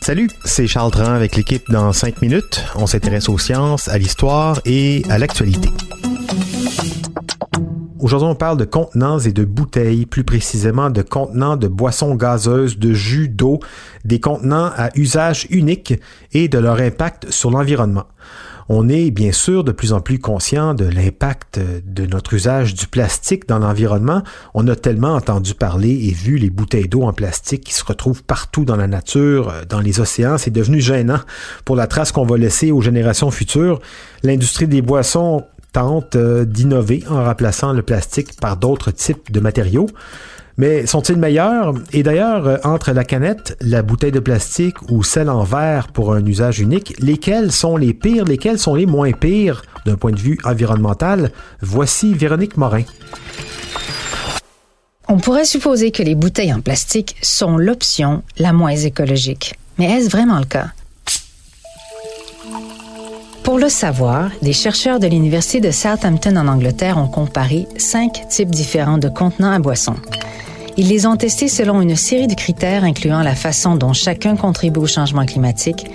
Salut, c'est Charles Tran avec l'équipe dans 5 minutes. On s'intéresse aux sciences, à l'histoire et à l'actualité. Aujourd'hui, on parle de contenants et de bouteilles, plus précisément de contenants de boissons gazeuses, de jus d'eau, des contenants à usage unique et de leur impact sur l'environnement. On est bien sûr de plus en plus conscient de l'impact de notre usage du plastique dans l'environnement. On a tellement entendu parler et vu les bouteilles d'eau en plastique qui se retrouvent partout dans la nature, dans les océans. C'est devenu gênant pour la trace qu'on va laisser aux générations futures. L'industrie des boissons tente euh, d'innover en remplaçant le plastique par d'autres types de matériaux. Mais sont-ils meilleurs? Et d'ailleurs, euh, entre la canette, la bouteille de plastique ou celle en verre pour un usage unique, lesquels sont les pires, lesquels sont les moins pires d'un point de vue environnemental? Voici Véronique Morin. On pourrait supposer que les bouteilles en plastique sont l'option la moins écologique. Mais est-ce vraiment le cas? Pour le savoir, des chercheurs de l'Université de Southampton en Angleterre ont comparé cinq types différents de contenants à boissons. Ils les ont testés selon une série de critères incluant la façon dont chacun contribue au changement climatique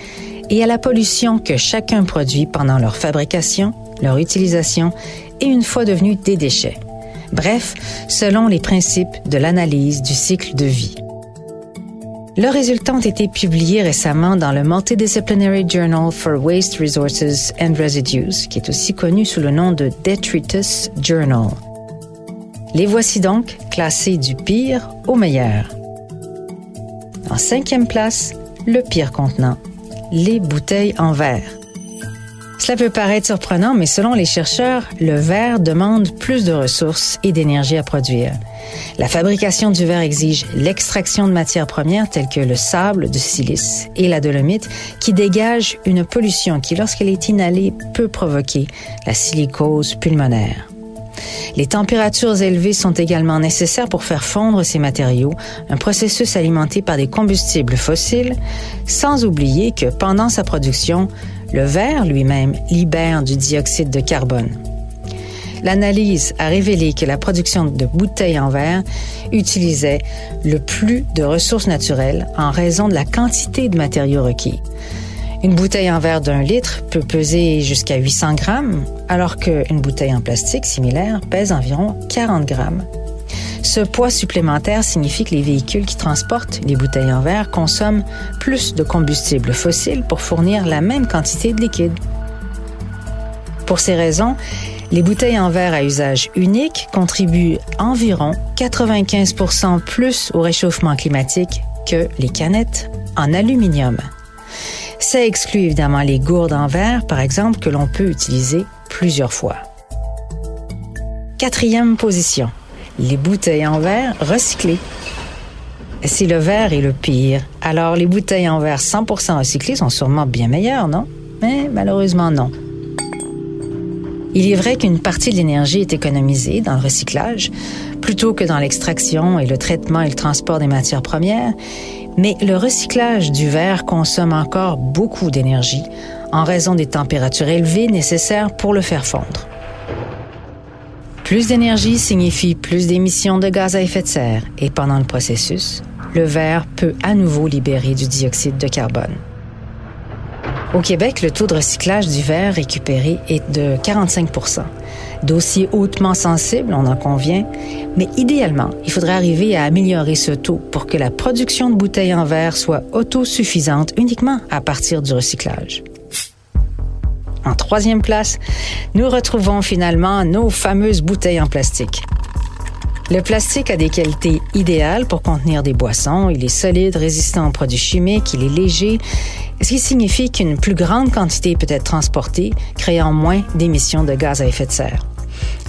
et à la pollution que chacun produit pendant leur fabrication, leur utilisation et une fois devenus des déchets. Bref, selon les principes de l'analyse du cycle de vie. Leurs résultats ont été publiés récemment dans le Multidisciplinary Journal for Waste Resources and Residues, qui est aussi connu sous le nom de Detritus Journal. Les voici donc classés du pire au meilleur. En cinquième place, le pire contenant, les bouteilles en verre. Cela peut paraître surprenant, mais selon les chercheurs, le verre demande plus de ressources et d'énergie à produire. La fabrication du verre exige l'extraction de matières premières telles que le sable de silice et la dolomite qui dégagent une pollution qui, lorsqu'elle est inhalée, peut provoquer la silicose pulmonaire. Les températures élevées sont également nécessaires pour faire fondre ces matériaux, un processus alimenté par des combustibles fossiles, sans oublier que pendant sa production, le verre lui-même libère du dioxyde de carbone. L'analyse a révélé que la production de bouteilles en verre utilisait le plus de ressources naturelles en raison de la quantité de matériaux requis. Une bouteille en verre d'un litre peut peser jusqu'à 800 grammes, alors qu'une bouteille en plastique similaire pèse environ 40 grammes. Ce poids supplémentaire signifie que les véhicules qui transportent les bouteilles en verre consomment plus de combustible fossile pour fournir la même quantité de liquide. Pour ces raisons, les bouteilles en verre à usage unique contribuent environ 95% plus au réchauffement climatique que les canettes en aluminium. Ça exclut évidemment les gourdes en verre, par exemple, que l'on peut utiliser plusieurs fois. Quatrième position, les bouteilles en verre recyclées. Si le verre est le pire, alors les bouteilles en verre 100% recyclées sont sûrement bien meilleures, non? Mais malheureusement non. Il est vrai qu'une partie de l'énergie est économisée dans le recyclage, plutôt que dans l'extraction et le traitement et le transport des matières premières, mais le recyclage du verre consomme encore beaucoup d'énergie en raison des températures élevées nécessaires pour le faire fondre. Plus d'énergie signifie plus d'émissions de gaz à effet de serre et pendant le processus, le verre peut à nouveau libérer du dioxyde de carbone. Au Québec, le taux de recyclage du verre récupéré est de 45% Dossier hautement sensible, on en convient, mais idéalement, il faudrait arriver à améliorer ce taux pour que la production de bouteilles en verre soit autosuffisante uniquement à partir du recyclage. En troisième place, nous retrouvons finalement nos fameuses bouteilles en plastique. Le plastique a des qualités idéales pour contenir des boissons. Il est solide, résistant aux produits chimiques, il est léger, ce qui signifie qu'une plus grande quantité peut être transportée, créant moins d'émissions de gaz à effet de serre.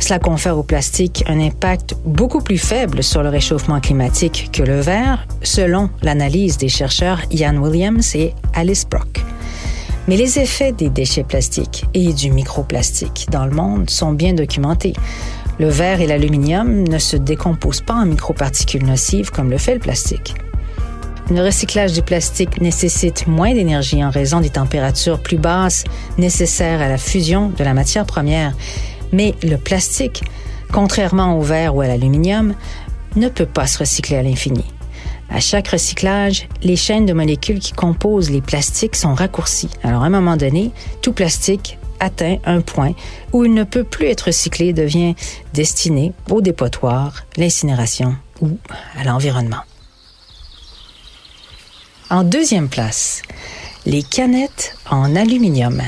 Cela confère au plastique un impact beaucoup plus faible sur le réchauffement climatique que le verre, selon l'analyse des chercheurs Ian Williams et Alice Brock. Mais les effets des déchets plastiques et du microplastique dans le monde sont bien documentés. Le verre et l'aluminium ne se décomposent pas en microparticules nocives comme le fait le plastique. Le recyclage du plastique nécessite moins d'énergie en raison des températures plus basses nécessaires à la fusion de la matière première. Mais le plastique, contrairement au verre ou à l'aluminium, ne peut pas se recycler à l'infini. À chaque recyclage, les chaînes de molécules qui composent les plastiques sont raccourcies. Alors à un moment donné, tout plastique atteint un point où il ne peut plus être recyclé et devient destiné au dépotoir, l'incinération ou à l'environnement. En deuxième place, les canettes en aluminium.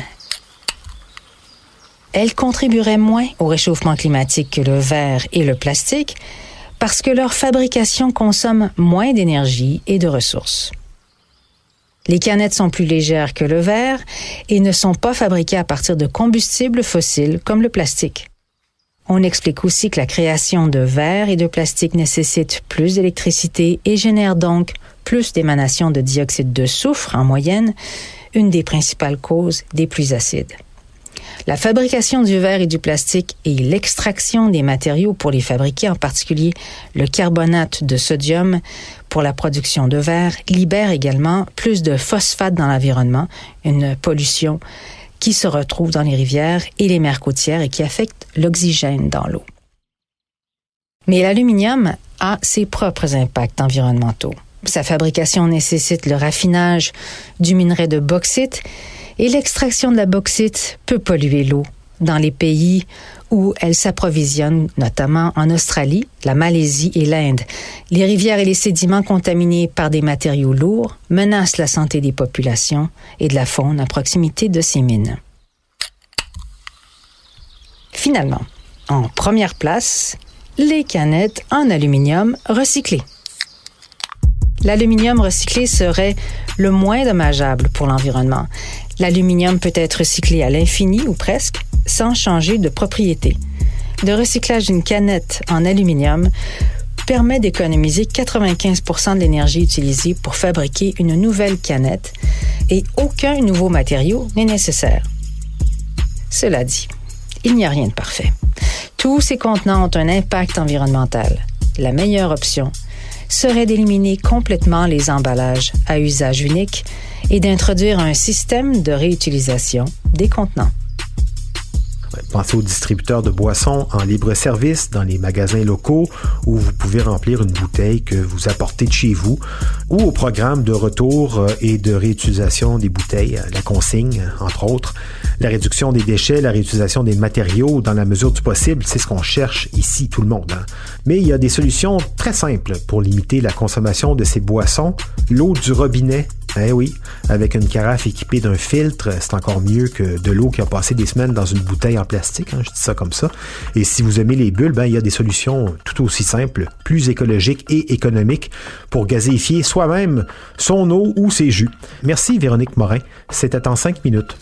Elles contribueraient moins au réchauffement climatique que le verre et le plastique parce que leur fabrication consomme moins d'énergie et de ressources. Les canettes sont plus légères que le verre et ne sont pas fabriquées à partir de combustibles fossiles comme le plastique. On explique aussi que la création de verre et de plastique nécessite plus d'électricité et génère donc plus d'émanations de dioxyde de soufre en moyenne, une des principales causes des pluies acides. La fabrication du verre et du plastique et l'extraction des matériaux pour les fabriquer, en particulier le carbonate de sodium pour la production de verre, libère également plus de phosphate dans l'environnement, une pollution qui se retrouve dans les rivières et les mers côtières et qui affecte l'oxygène dans l'eau. Mais l'aluminium a ses propres impacts environnementaux. Sa fabrication nécessite le raffinage du minerai de bauxite et l'extraction de la bauxite peut polluer l'eau dans les pays où elle s'approvisionne, notamment en Australie, la Malaisie et l'Inde. Les rivières et les sédiments contaminés par des matériaux lourds menacent la santé des populations et de la faune à proximité de ces mines. Finalement, en première place, les canettes en aluminium recyclé. L'aluminium recyclé serait le moins dommageable pour l'environnement. L'aluminium peut être recyclé à l'infini ou presque sans changer de propriété. Le recyclage d'une canette en aluminium permet d'économiser 95% de l'énergie utilisée pour fabriquer une nouvelle canette et aucun nouveau matériau n'est nécessaire. Cela dit, il n'y a rien de parfait. Tous ces contenants ont un impact environnemental. La meilleure option serait d'éliminer complètement les emballages à usage unique et d'introduire un système de réutilisation des contenants. Pensez aux distributeurs de boissons en libre-service dans les magasins locaux où vous pouvez remplir une bouteille que vous apportez de chez vous ou au programme de retour euh, et de réutilisation des bouteilles, la consigne, entre autres. La réduction des déchets, la réutilisation des matériaux dans la mesure du possible, c'est ce qu'on cherche ici, tout le monde. Hein. Mais il y a des solutions très simples pour limiter la consommation de ces boissons. L'eau du robinet eh oui, avec une carafe équipée d'un filtre, c'est encore mieux que de l'eau qui a passé des semaines dans une bouteille en plastique, hein, je dis ça comme ça. Et si vous aimez les bulles, ben, il y a des solutions tout aussi simples, plus écologiques et économiques pour gazéifier soi-même son eau ou ses jus. Merci Véronique Morin, c'était en cinq minutes.